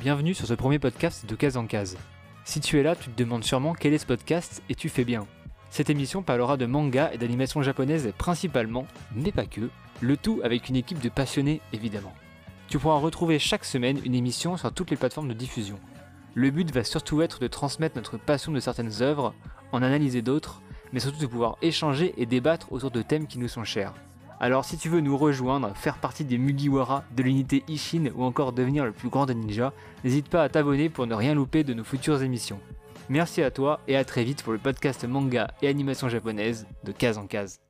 bienvenue sur ce premier podcast de Case en Case. Si tu es là, tu te demandes sûrement quel est ce podcast et tu fais bien. Cette émission parlera de manga et d'animation japonaise principalement, mais pas que, le tout avec une équipe de passionnés évidemment. Tu pourras retrouver chaque semaine une émission sur toutes les plateformes de diffusion. Le but va surtout être de transmettre notre passion de certaines œuvres, en analyser d'autres, mais surtout de pouvoir échanger et débattre autour de thèmes qui nous sont chers. Alors si tu veux nous rejoindre, faire partie des Mugiwara, de l'unité Ishin ou encore devenir le plus grand des ninjas, n'hésite pas à t'abonner pour ne rien louper de nos futures émissions. Merci à toi et à très vite pour le podcast manga et animation japonaise de case en case.